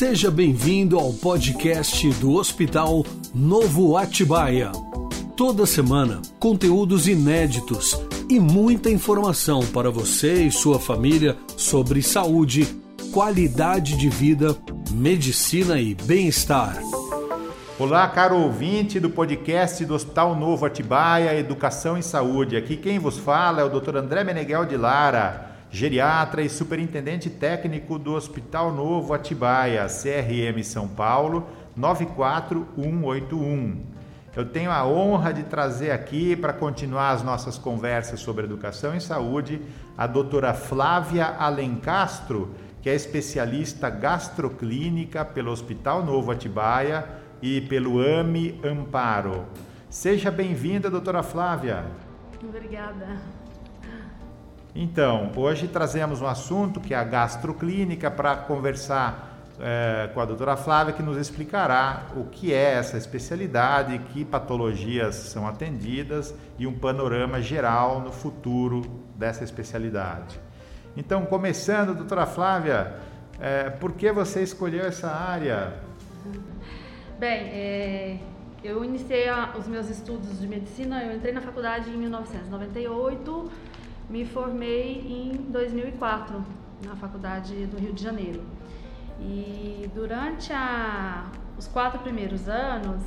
Seja bem-vindo ao podcast do Hospital Novo Atibaia. Toda semana, conteúdos inéditos e muita informação para você e sua família sobre saúde, qualidade de vida, medicina e bem-estar. Olá, caro ouvinte do podcast do Hospital Novo Atibaia, Educação e Saúde. Aqui quem vos fala é o Dr. André Meneghel de Lara geriatra e superintendente técnico do Hospital Novo Atibaia, CRM São Paulo, 94181. Eu tenho a honra de trazer aqui para continuar as nossas conversas sobre educação e saúde a doutora Flávia Alencastro, que é especialista gastroclínica pelo Hospital Novo Atibaia e pelo AME Amparo. Seja bem-vinda, doutora Flávia. Obrigada. Então, hoje trazemos um assunto que é a gastroclínica para conversar é, com a doutora Flávia, que nos explicará o que é essa especialidade, que patologias são atendidas e um panorama geral no futuro dessa especialidade. Então, começando, doutora Flávia, é, por que você escolheu essa área? Bem, é, eu iniciei a, os meus estudos de medicina, eu entrei na faculdade em 1998 me formei em 2004 na faculdade do Rio de Janeiro. E durante a, os quatro primeiros anos,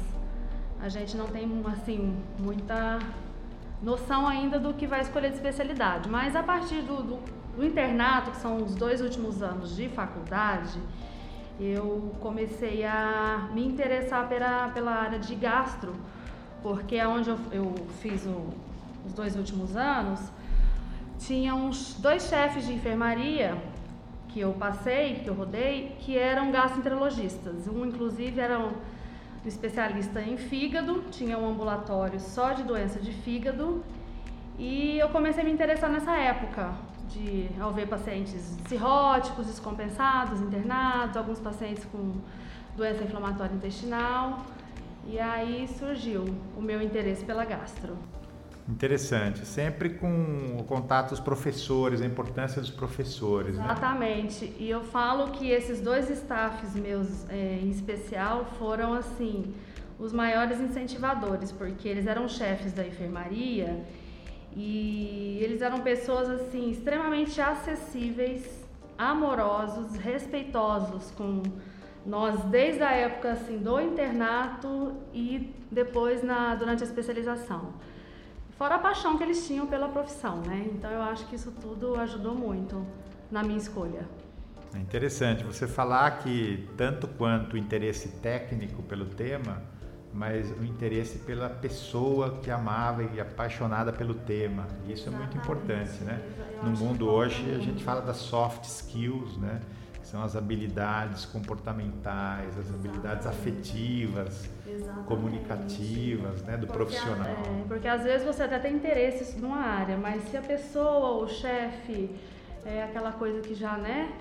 a gente não tem assim muita noção ainda do que vai escolher de especialidade, mas a partir do, do, do internato, que são os dois últimos anos de faculdade, eu comecei a me interessar pela, pela área de gastro, porque é onde eu, eu fiz o, os dois últimos anos, tinha uns dois chefes de enfermaria que eu passei, que eu rodei, que eram gastroenterologistas. Um, inclusive, era um especialista em fígado, tinha um ambulatório só de doença de fígado. E eu comecei a me interessar nessa época, de ao ver pacientes cirróticos, descompensados, internados, alguns pacientes com doença inflamatória intestinal. E aí surgiu o meu interesse pela gastro. Interessante. Sempre com o contato dos professores, a importância dos professores. Né? Exatamente. Né? E eu falo que esses dois staffs meus, é, em especial, foram assim os maiores incentivadores, porque eles eram chefes da enfermaria e eles eram pessoas assim extremamente acessíveis, amorosos, respeitosos com nós desde a época assim do internato e depois na durante a especialização. Fora a paixão que eles tinham pela profissão, né? Então eu acho que isso tudo ajudou muito na minha escolha. É interessante você falar que tanto quanto o interesse técnico pelo tema, mas o interesse pela pessoa que amava e apaixonada pelo tema. Isso Exatamente. é muito importante, né? no mundo hoje a gente fala das soft skills, né? São as habilidades comportamentais, as habilidades afetivas, Exatamente. comunicativas, né, do porque, profissional. É, porque às vezes você até tem interesse numa área, mas se a pessoa, o chefe, é aquela coisa que já, né,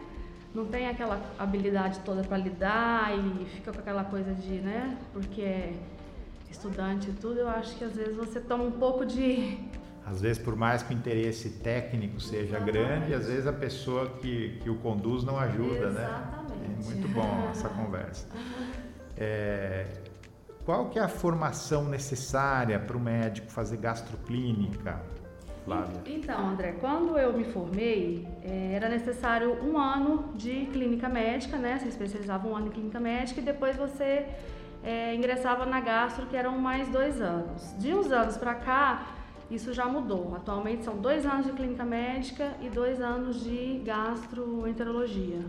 não tem aquela habilidade toda para lidar e fica com aquela coisa de, né, porque é estudante e tudo, eu acho que às vezes você toma um pouco de às vezes, por mais que o interesse técnico seja Exatamente. grande, às vezes a pessoa que, que o conduz não ajuda, né? Exatamente. né? É muito bom essa conversa. É, qual que é a formação necessária para o médico fazer gastroclínica, Flávia? Então, André, quando eu me formei, é, era necessário um ano de clínica médica, né? Você especializava um ano em clínica médica e depois você é, ingressava na gastro, que eram mais dois anos. De uns anos para cá, isso já mudou. Atualmente são dois anos de clínica médica e dois anos de gastroenterologia.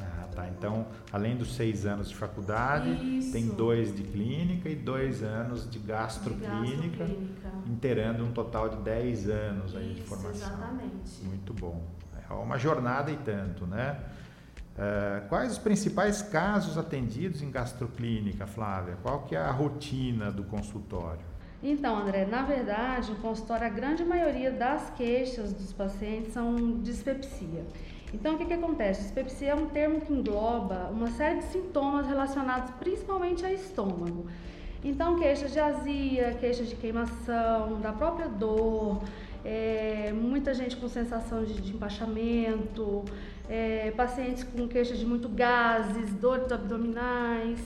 Ah, tá. Então, além dos seis anos de faculdade, Isso. tem dois de clínica e dois anos de gastroclínica, de inteirando um total de dez anos aí Isso, de formação. Exatamente. Muito bom. É uma jornada e tanto, né? Uh, quais os principais casos atendidos em gastroclínica, Flávia? Qual que é a rotina do consultório? Então, André, na verdade, no consultório, a grande maioria das queixas dos pacientes são dispepsia. Então, o que, que acontece? Dispepsia é um termo que engloba uma série de sintomas relacionados principalmente ao estômago. Então, queixas de azia, queixas de queimação, da própria dor, é, muita gente com sensação de, de empachamento, é, pacientes com queixas de muito gases, dores abdominais.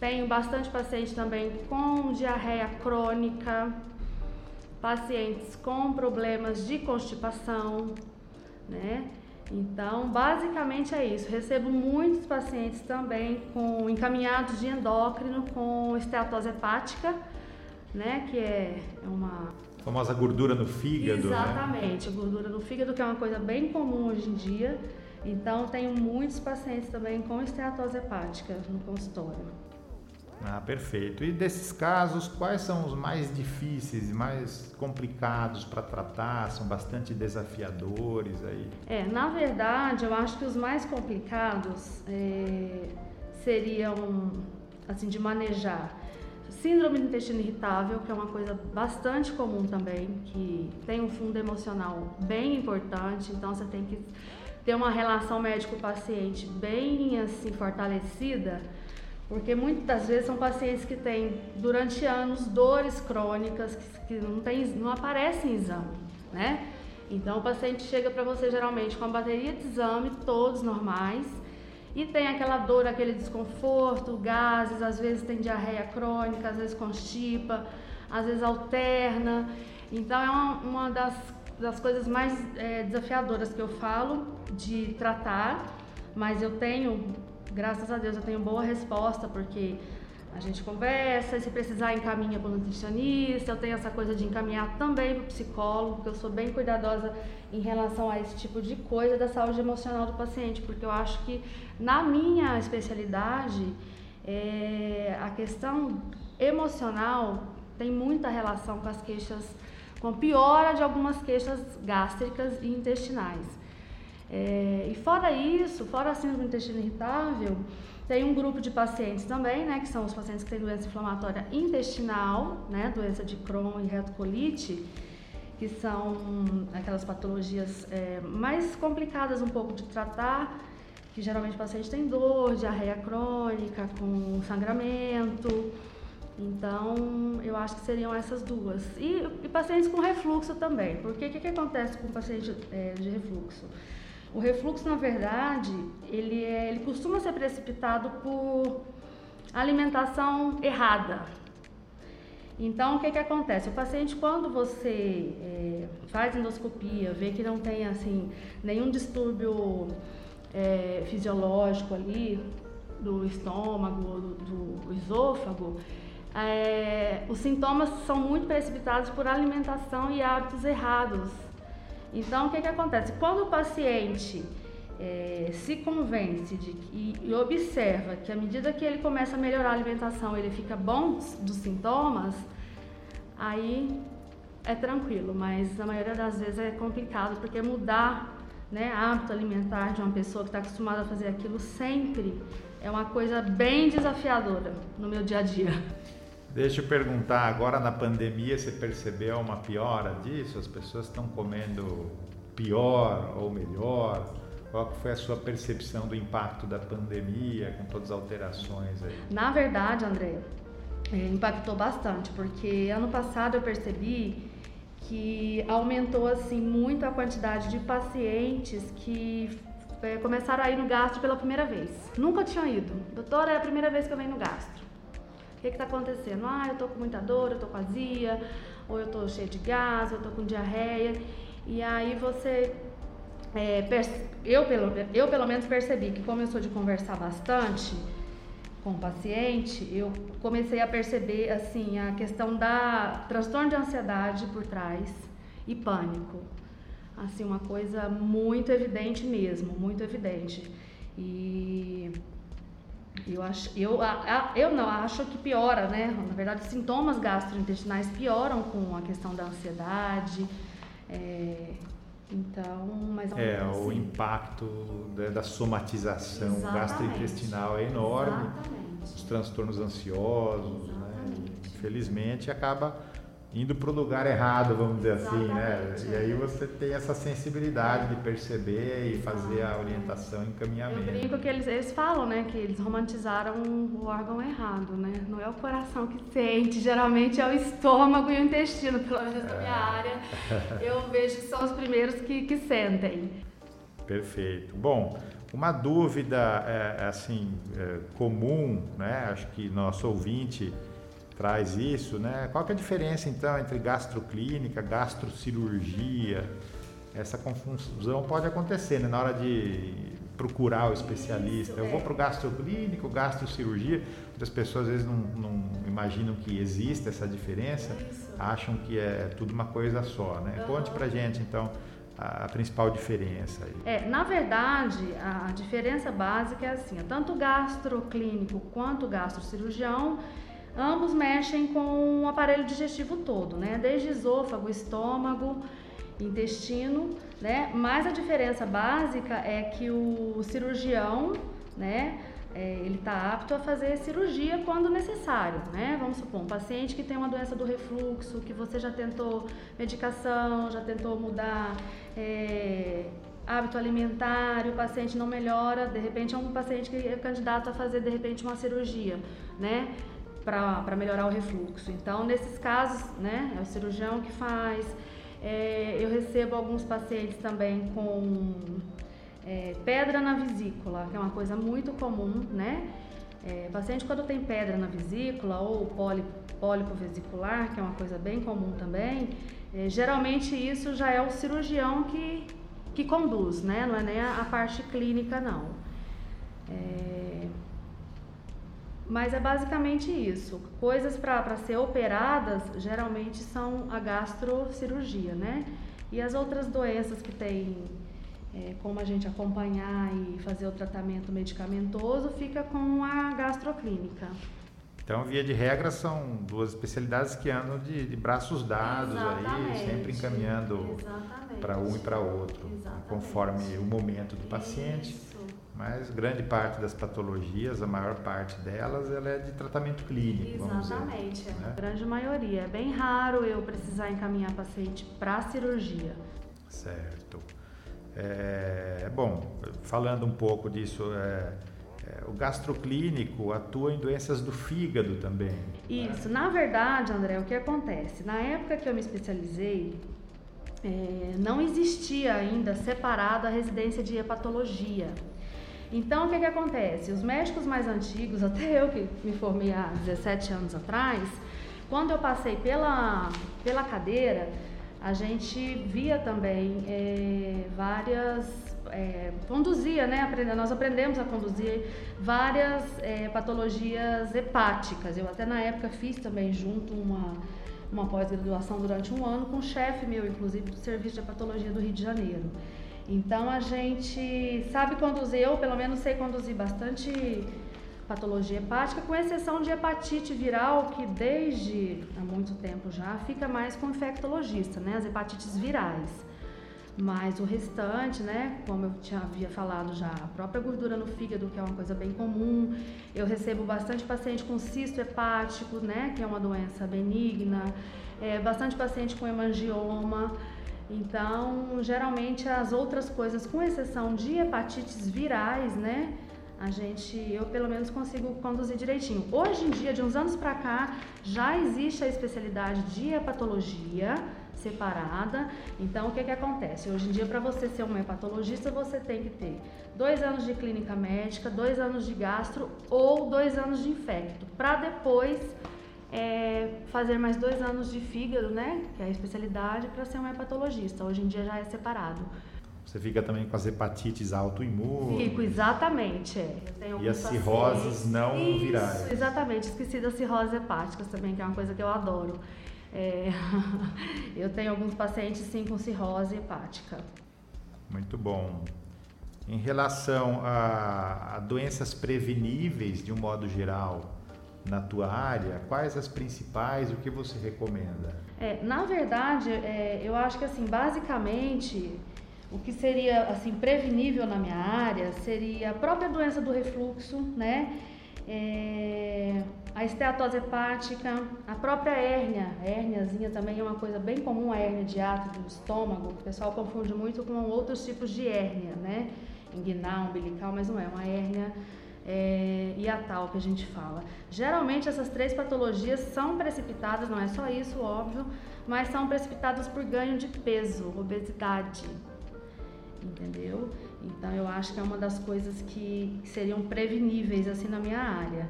Tenho bastante paciente também com diarreia crônica, pacientes com problemas de constipação, né? Então, basicamente é isso. Recebo muitos pacientes também com encaminhados de endócrino com esteatose hepática, né, que é uma a famosa gordura no fígado, né? Exatamente, né? gordura no fígado que é uma coisa bem comum hoje em dia. Então, tenho muitos pacientes também com esteatose hepática no consultório. Ah, perfeito. E desses casos, quais são os mais difíceis, mais complicados para tratar? São bastante desafiadores aí? É, na verdade, eu acho que os mais complicados é, seriam, assim, de manejar. Síndrome do intestino irritável, que é uma coisa bastante comum também, que tem um fundo emocional bem importante, então você tem que ter uma relação médico-paciente bem assim fortalecida porque muitas das vezes são pacientes que têm durante anos dores crônicas que, não, tem, não aparecem em exame, né? Então o paciente chega para você geralmente com a bateria de exame, todos normais, e tem aquela dor, aquele desconforto, gases, às vezes tem diarreia crônica, às vezes constipa, às vezes alterna. Então é uma, uma das, das coisas mais é, desafiadoras que eu falo de tratar, mas eu tenho graças a Deus eu tenho boa resposta, porque a gente conversa, e se precisar encaminha para o nutricionista, eu tenho essa coisa de encaminhar também para o psicólogo, porque eu sou bem cuidadosa em relação a esse tipo de coisa da saúde emocional do paciente, porque eu acho que na minha especialidade é, a questão emocional tem muita relação com as queixas, com piora de algumas queixas gástricas e intestinais. É, e fora isso, fora a síndrome do intestino irritável, tem um grupo de pacientes também, né, que são os pacientes que têm doença inflamatória intestinal, né, doença de Crohn e retocolite, que são aquelas patologias é, mais complicadas um pouco de tratar, que geralmente o paciente tem dor, diarreia crônica, com sangramento. Então, eu acho que seriam essas duas. E, e pacientes com refluxo também, porque o que, que acontece com o paciente é, de refluxo? O refluxo, na verdade, ele, é, ele costuma ser precipitado por alimentação errada. Então, o que, que acontece? O paciente, quando você é, faz endoscopia, vê que não tem assim nenhum distúrbio é, fisiológico ali do estômago, do, do esôfago, é, os sintomas são muito precipitados por alimentação e hábitos errados então, o que, que acontece? Quando o paciente é, se convence de, e, e, observa que à medida que ele começa a melhorar a alimentação, ele fica bom dos sintomas, aí é tranquilo, mas na maioria das vezes é complicado, porque mudar né, hábito alimentar de uma pessoa que está acostumada a fazer aquilo sempre é uma coisa bem desafiadora no meu dia a dia. Deixa eu perguntar, agora na pandemia você percebeu uma piora disso? As pessoas estão comendo pior ou melhor? Qual foi a sua percepção do impacto da pandemia com todas as alterações aí? Na verdade, André, é, impactou bastante, porque ano passado eu percebi que aumentou assim muito a quantidade de pacientes que é, começaram a ir no gastro pela primeira vez. Nunca tinham ido. Doutora, é a primeira vez que eu venho no gastro. O que está acontecendo? Ah, eu estou com muita dor, eu estou com azia, ou eu estou cheio de gás, ou eu estou com diarreia. E aí você. É, eu, pelo, eu pelo menos percebi que como eu sou de conversar bastante com o paciente, eu comecei a perceber assim a questão da transtorno de ansiedade por trás e pânico. Assim, uma coisa muito evidente mesmo, muito evidente. E eu acho, eu, eu não acho que piora, né? Na verdade, sintomas gastrointestinais pioram com a questão da ansiedade. É, então, mas é assim. o impacto da, da somatização Exatamente. gastrointestinal é enorme. Exatamente. Os transtornos ansiosos, né? E, infelizmente acaba indo para o lugar errado, vamos dizer Exatamente. assim, né? E aí você tem essa sensibilidade de perceber e fazer a orientação e Eu encaminhamento. brinco que eles, eles falam, né, que eles romantizaram o órgão errado, né? Não é o coração que sente, geralmente é o estômago e o intestino, pelo menos na minha área. Eu vejo que são os primeiros que, que sentem. Perfeito. Bom, uma dúvida é, assim é, comum, né? Acho que nosso ouvinte traz isso, né? Qual que é a diferença então entre gastroclínica, gastrocirurgia? Essa confusão pode acontecer né? na hora de procurar o especialista. Isso, Eu vou é. para o gastroclínico, gastrocirurgia. Muitas pessoas às vezes não, não imaginam que existe essa diferença, Isso. acham que é tudo uma coisa só, né? Conte pra gente então a, principal diferença aí. É, na verdade, a diferença básica é assim, tanto o gastroclínico quanto o gastrocirurgião, ambos mexem com o aparelho digestivo todo, né? Desde esôfago, estômago, intestino, né? Mas a diferença básica é que o cirurgião, né? é, ele está apto a fazer cirurgia quando necessário, né? Vamos supor, um paciente que tem uma doença do refluxo, que você já tentou medicação, já tentou mudar é, hábito alimentar, e o paciente não melhora, de repente é um paciente que é candidato a fazer de repente uma cirurgia, né? Para melhorar o refluxo. Então, nesses casos, né, é o cirurgião que faz. É, eu recebo alguns pacientes também com é, pedra na vesícula, que é uma coisa muito comum, né? É, paciente quando tem pedra na vesícula ou pólipo, pólipo vesicular, que é uma coisa bem comum também, é, geralmente isso já é o cirurgião que, que conduz, né? Não é nem a, a parte clínica, não. É, mas é basicamente isso. Coisas para ser operadas geralmente são a gastrocirurgia, né? E as outras doenças que tem é, como a gente acompanhar e fazer o tratamento medicamentoso fica com a gastroclínica. Então, via de regra, são duas especialidades que andam de, de braços dados aí, Exatamente. sempre encaminhando para um e para outro, Exatamente. conforme o momento do paciente. Isso. Mas grande parte das patologias, a maior parte delas, ela é de tratamento clínico, vamos dizer. Exatamente, é né? a grande maioria. É bem raro eu precisar encaminhar paciente para cirurgia. Certo. É, bom, falando um pouco disso, é, é, o gastroclínico atua em doenças do fígado também. Isso, na verdade, André, o que acontece? Na época que eu me especializei, é, não existia ainda separado a residência de hepatologia. Então, o que, que acontece? Os médicos mais antigos, até eu que me formei há 17 anos atrás, quando eu passei pela, pela cadeira, a gente via também é, várias. É, conduzia, né? Nós aprendemos a conduzir várias é, patologias hepáticas. Eu até na época fiz também junto uma, uma pós-graduação durante um ano com um chefe meu, inclusive, do Serviço de Hepatologia do Rio de Janeiro. Então a gente sabe conduzir, eu pelo menos sei conduzir bastante patologia hepática, com exceção de hepatite viral, que desde há muito tempo já fica mais com infectologista, né? As hepatites virais. Mas o restante, né, como eu tinha havia falado já, a própria gordura no fígado, que é uma coisa bem comum. Eu recebo bastante paciente com cisto hepático, né, que é uma doença benigna. É, bastante paciente com hemangioma. Então, geralmente as outras coisas, com exceção de hepatites virais, né, a gente, eu pelo menos consigo conduzir direitinho. Hoje em dia, de uns anos para cá, já existe a especialidade de hepatologia separada. Então, o que que acontece? Hoje em dia, para você ser um hepatologista, você tem que ter dois anos de clínica médica, dois anos de gastro ou dois anos de infecto, para depois é, fazer mais dois anos de fígado, né? Que é a especialidade para ser um hepatologista. Hoje em dia já é separado. Você fica também com as hepatites autoimunes. Fico, exatamente. É. E as cirroses pacientes- não Isso, virais. Exatamente, esqueci das cirroses hepáticas também, que é uma coisa que eu adoro. É, eu tenho alguns pacientes sim com cirrose hepática. Muito bom. Em relação a, a doenças preveníveis, de um modo geral, na tua área, quais as principais, o que você recomenda? É, na verdade, é, eu acho que assim, basicamente, o que seria assim prevenível na minha área seria a própria doença do refluxo, né? é, a esteatose hepática, a própria hérnia, a hérniazinha também é uma coisa bem comum, a hérnia de ato do estômago, o pessoal confunde muito com outros tipos de hérnia, né? Inguinal, umbilical, mas não é, uma hérnia é, hiatal que a gente fala. Geralmente essas três patologias são precipitadas, não é só isso, óbvio, mas são precipitadas por ganho de peso, obesidade, entendeu? Então eu acho que é uma das coisas que seriam preveníveis assim na minha área.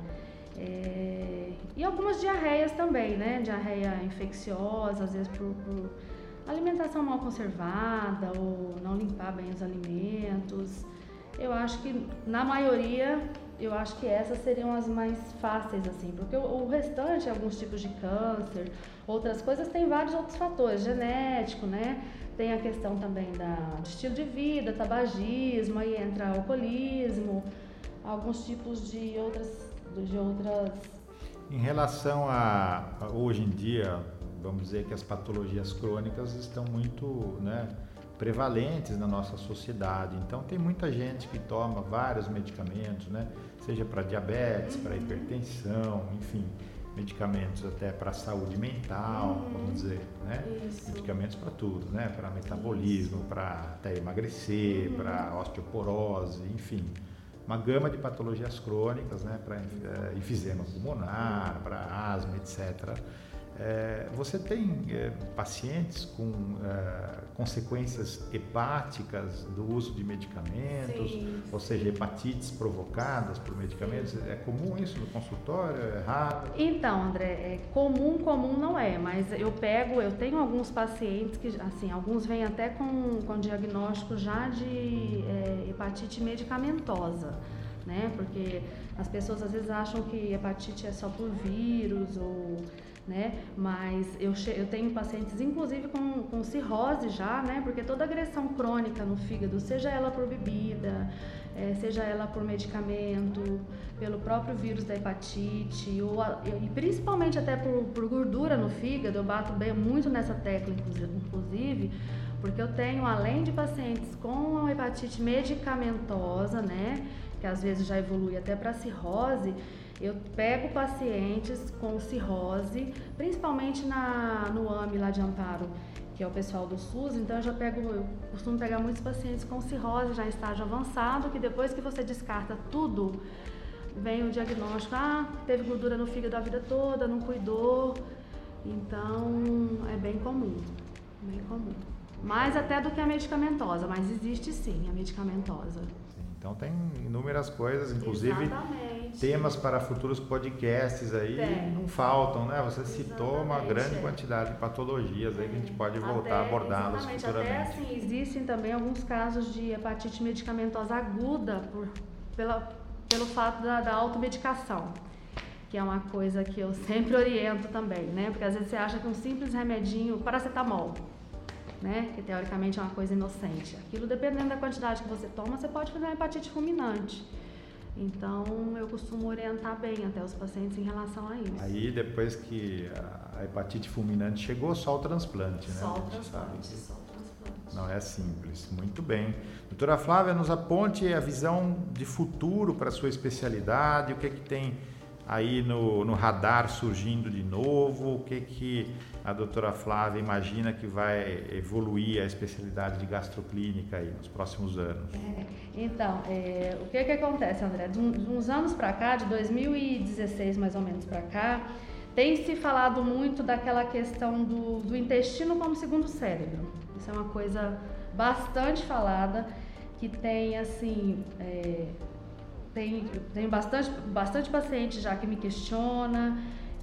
É... E algumas diarreias também, né? Diarreia infecciosa, às vezes por, por, alimentação mal conservada ou não limpar bem os alimentos. Eu acho que na maioria, eu acho que essas seriam as mais fáceis assim, porque o, restante, alguns tipos de câncer, outras coisas, tem vários outros fatores, genético, né? Tem a questão também da, de estilo de vida, tabagismo, aí entra alcoolismo, alguns tipos de outras, de outras. Em relação a, a hoje em dia, vamos dizer que as patologias crônicas estão muito, né, prevalentes na nossa sociedade. Então tem muita gente que toma vários medicamentos, né, seja para diabetes, para hipertensão, enfim medicamentos até para saúde mental, hum, vamos dizer, né? Isso. Medicamentos para tudo, né? Para metabolismo, para até emagrecer, hum. para osteoporose, enfim, uma gama de patologias crônicas, né? Para é, enfisema pulmonar, para asma, etc. É, você tem é, pacientes com é, consequências hepáticas do uso de medicamentos, Sim. ou seja, hepatites provocadas por medicamentos? Sim. É comum isso no consultório? É raro? Então, André, é comum, comum não é, mas eu pego, eu tenho alguns pacientes que, assim, alguns vêm até com, com diagnóstico já de é, hepatite medicamentosa. Né? Porque as pessoas às vezes acham que hepatite é só por vírus ou né? Mas eu, eu tenho pacientes, inclusive, com, com cirrose já, né? Porque toda agressão crônica no fígado, seja ela por bebida, é, seja ela por medicamento, pelo próprio vírus da hepatite, ou a, e principalmente até por, por gordura no fígado, eu bato bem muito nessa tecla, inclusive, porque eu tenho, além de pacientes com hepatite medicamentosa, né? Que às vezes já evolui até para cirrose, eu pego pacientes com cirrose, principalmente na, no AME lá de Amparo, que é o pessoal do SUS, então eu já pego, eu costumo pegar muitos pacientes com cirrose já em estágio avançado, que depois que você descarta tudo, vem o diagnóstico, ah, teve gordura no fígado a vida toda, não cuidou. Então é bem comum, bem comum. Mais até do que a medicamentosa, mas existe sim a medicamentosa. Então tem inúmeras coisas, inclusive Exatamente. Temas para futuros podcasts aí tem. não faltam, né? Você Exatamente. citou uma grande é. quantidade de patologias aí que a gente pode voltar a abordá-las futuramente. Até assim, existem também alguns casos de hepatite medicamentosa aguda por, pela, pelo fato da, da automedicação que é uma coisa que eu sempre oriento também, né? Porque às vezes você acha que um simples remedinho, paracetamol, né? Que teoricamente é uma coisa inocente. Aquilo, dependendo da quantidade que você toma, você pode fazer uma hepatite fulminante. Então, eu costumo orientar bem até os pacientes em relação a isso. Aí, depois que a hepatite fulminante chegou, só o transplante, né? Só o transplante, só o transplante. Não é simples. Muito bem. Doutora Flávia, nos aponte a visão de futuro para a sua especialidade, o que é que tem aí no, no radar surgindo de novo, o que que a doutora Flávia imagina que vai evoluir a especialidade de gastroclínica aí nos próximos anos? É, então, é, o que que acontece, André? De, uns anos para cá, de 2016 mais ou menos para cá, tem se falado muito daquela questão do, do intestino como segundo cérebro. Isso é uma coisa bastante falada, que tem assim... É, tem, tenho bastante, bastante paciente já que me questiona,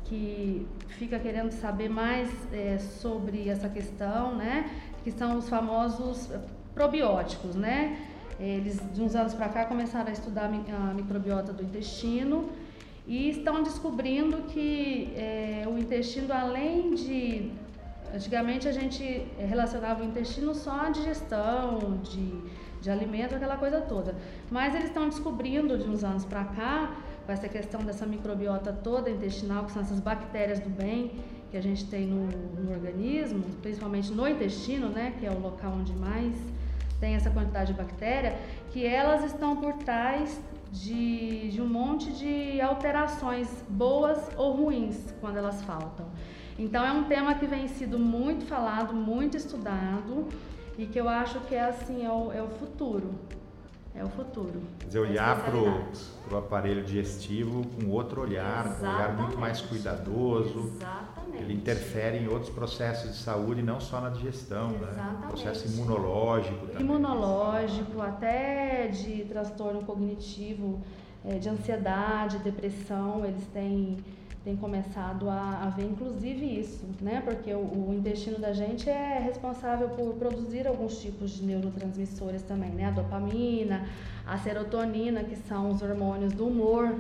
que fica querendo saber mais é, sobre essa questão, né? Que são os famosos probióticos, né? Eles, de uns anos para cá, começaram a estudar a microbiota do intestino e estão descobrindo que é, o intestino, além de. Antigamente a gente relacionava o intestino só à digestão, de, de alimento, aquela coisa toda. Mas eles estão descobrindo de uns anos para cá com essa questão dessa microbiota toda intestinal, que são essas bactérias do bem que a gente tem no, no organismo, principalmente no intestino, né, que é o local onde mais tem essa quantidade de bactéria, que elas estão por trás de, de um monte de alterações boas ou ruins quando elas faltam. Então é um tema que vem sido muito falado, muito estudado e que eu acho que é assim é o, é o futuro. É o futuro. Quer dizer, olhar para o aparelho digestivo com outro olhar, Exatamente. um olhar muito mais cuidadoso. Exatamente. Ele interfere em outros processos de saúde, não só na digestão, né? Exatamente. né? Processo imunológico também. Imunológico, até de transtorno cognitivo, eh, de ansiedade, depressão, eles têm tem começado a, a, ver inclusive isso, né? Porque o, o, intestino da gente é responsável por produzir alguns tipos de neurotransmissores também, né? A dopamina, a serotonina, que são os hormônios do humor,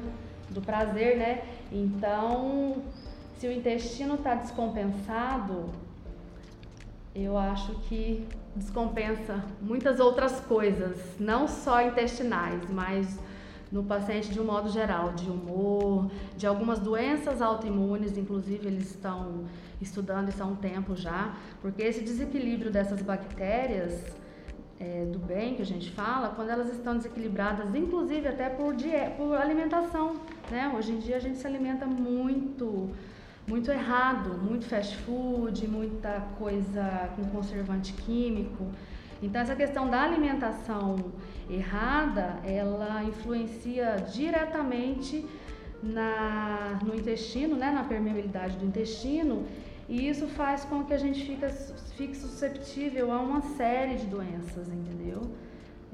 do prazer, né? Então, se o intestino está descompensado, eu acho que descompensa muitas outras coisas, não só intestinais, mas no paciente de um modo geral, de humor, de algumas doenças autoimunes, inclusive eles estão estudando isso há um tempo já, porque esse desequilíbrio dessas bactérias é, do bem que a gente fala, quando elas estão desequilibradas, inclusive até por, por alimentação, né? Hoje em dia a gente se alimenta muito muito errado, muito fast food, muita coisa com conservante químico. Então essa questão da alimentação errada, ela influencia diretamente na, no intestino, né, na permeabilidade do intestino, e isso faz com que a gente fique, fique susceptível a uma série de doenças, entendeu?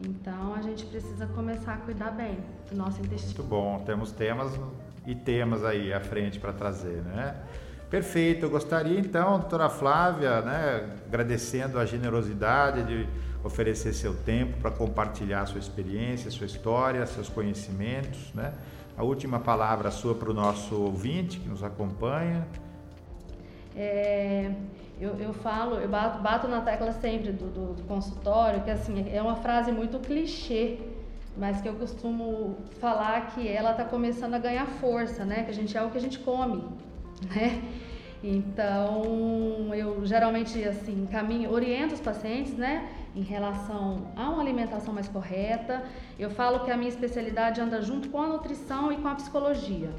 Então a gente precisa começar a cuidar bem do nosso intestino. Muito bom, temos temas e temas aí à frente para trazer, né? Perfeito, eu gostaria então, doutora Flávia, né, agradecendo a generosidade de oferecer seu tempo para compartilhar sua experiência, sua história, seus conhecimentos, né? A última palavra sua para o nosso ouvinte que nos acompanha. É, eu, eu falo, eu bato, bato na tecla sempre do, do, do consultório, que assim, é uma frase muito clichê, mas que eu costumo falar que ela está começando a ganhar força, né? Que a gente é o que a gente come né? Então, eu geralmente assim, caminho, oriento os pacientes, né, em relação a uma alimentação mais correta. Eu falo que a minha especialidade anda junto com a nutrição e com a psicologia.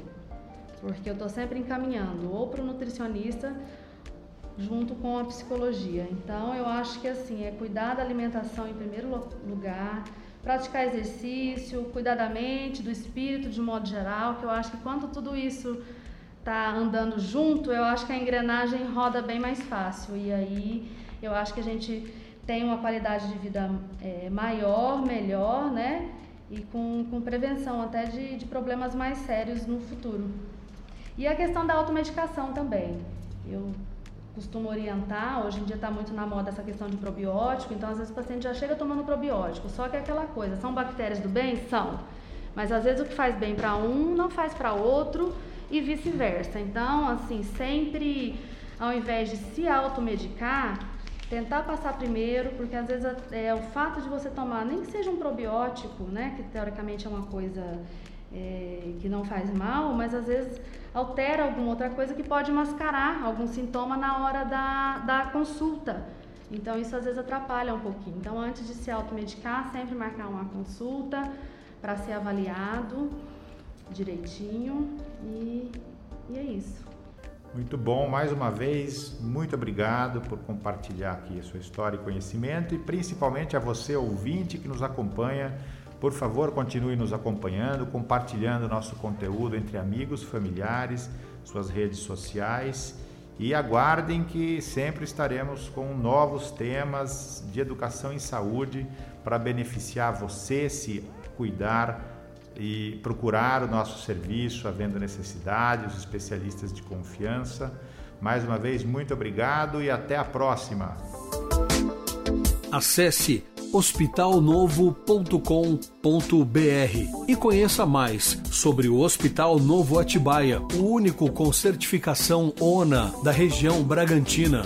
Porque eu estou sempre encaminhando ou para o nutricionista junto com a psicologia. Então, eu acho que assim, é cuidar da alimentação em primeiro lugar, praticar exercício, cuidar da mente, do espírito de modo geral, que eu acho que quando tudo isso tá andando junto, eu acho que a engrenagem roda bem mais fácil. E aí eu acho que a gente tem uma qualidade de vida é, maior, melhor, né? E com, com prevenção até de, de problemas mais sérios no futuro. E a questão da automedicação também. Eu costumo orientar, hoje em dia está muito na moda essa questão de probiótico, então às vezes o paciente já chega tomando probiótico, só que é aquela coisa, são bactérias do bem? São. Mas às vezes o que faz bem para um não faz para outro e vice-versa. Então, assim, sempre ao invés de se automedicar, tentar passar primeiro, porque às vezes é, o fato de você tomar, nem que seja um probiótico, né, que teoricamente é uma coisa é, que não faz mal, mas às vezes altera alguma outra coisa que pode mascarar algum sintoma na hora da, da consulta. Então isso às vezes atrapalha um pouquinho. Então antes de se automedicar, sempre marcar uma consulta para ser avaliado direitinho e, e é isso. Muito bom, mais uma vez, muito obrigado por compartilhar aqui a sua história e conhecimento e principalmente a você, ouvinte, que nos acompanha. Por favor, continue nos acompanhando, compartilhando nosso conteúdo entre amigos, familiares, suas redes sociais e aguardem que sempre estaremos com novos temas de educação em saúde para beneficiar você, se cuidar e procurar o nosso serviço, havendo necessidade, os especialistas de confiança. Mais uma vez, muito obrigado e até a próxima. Acesse hospitalnovo.com.br e conheça mais sobre o Hospital Novo Atibaia, o único com certificação ONA da região Bragantina.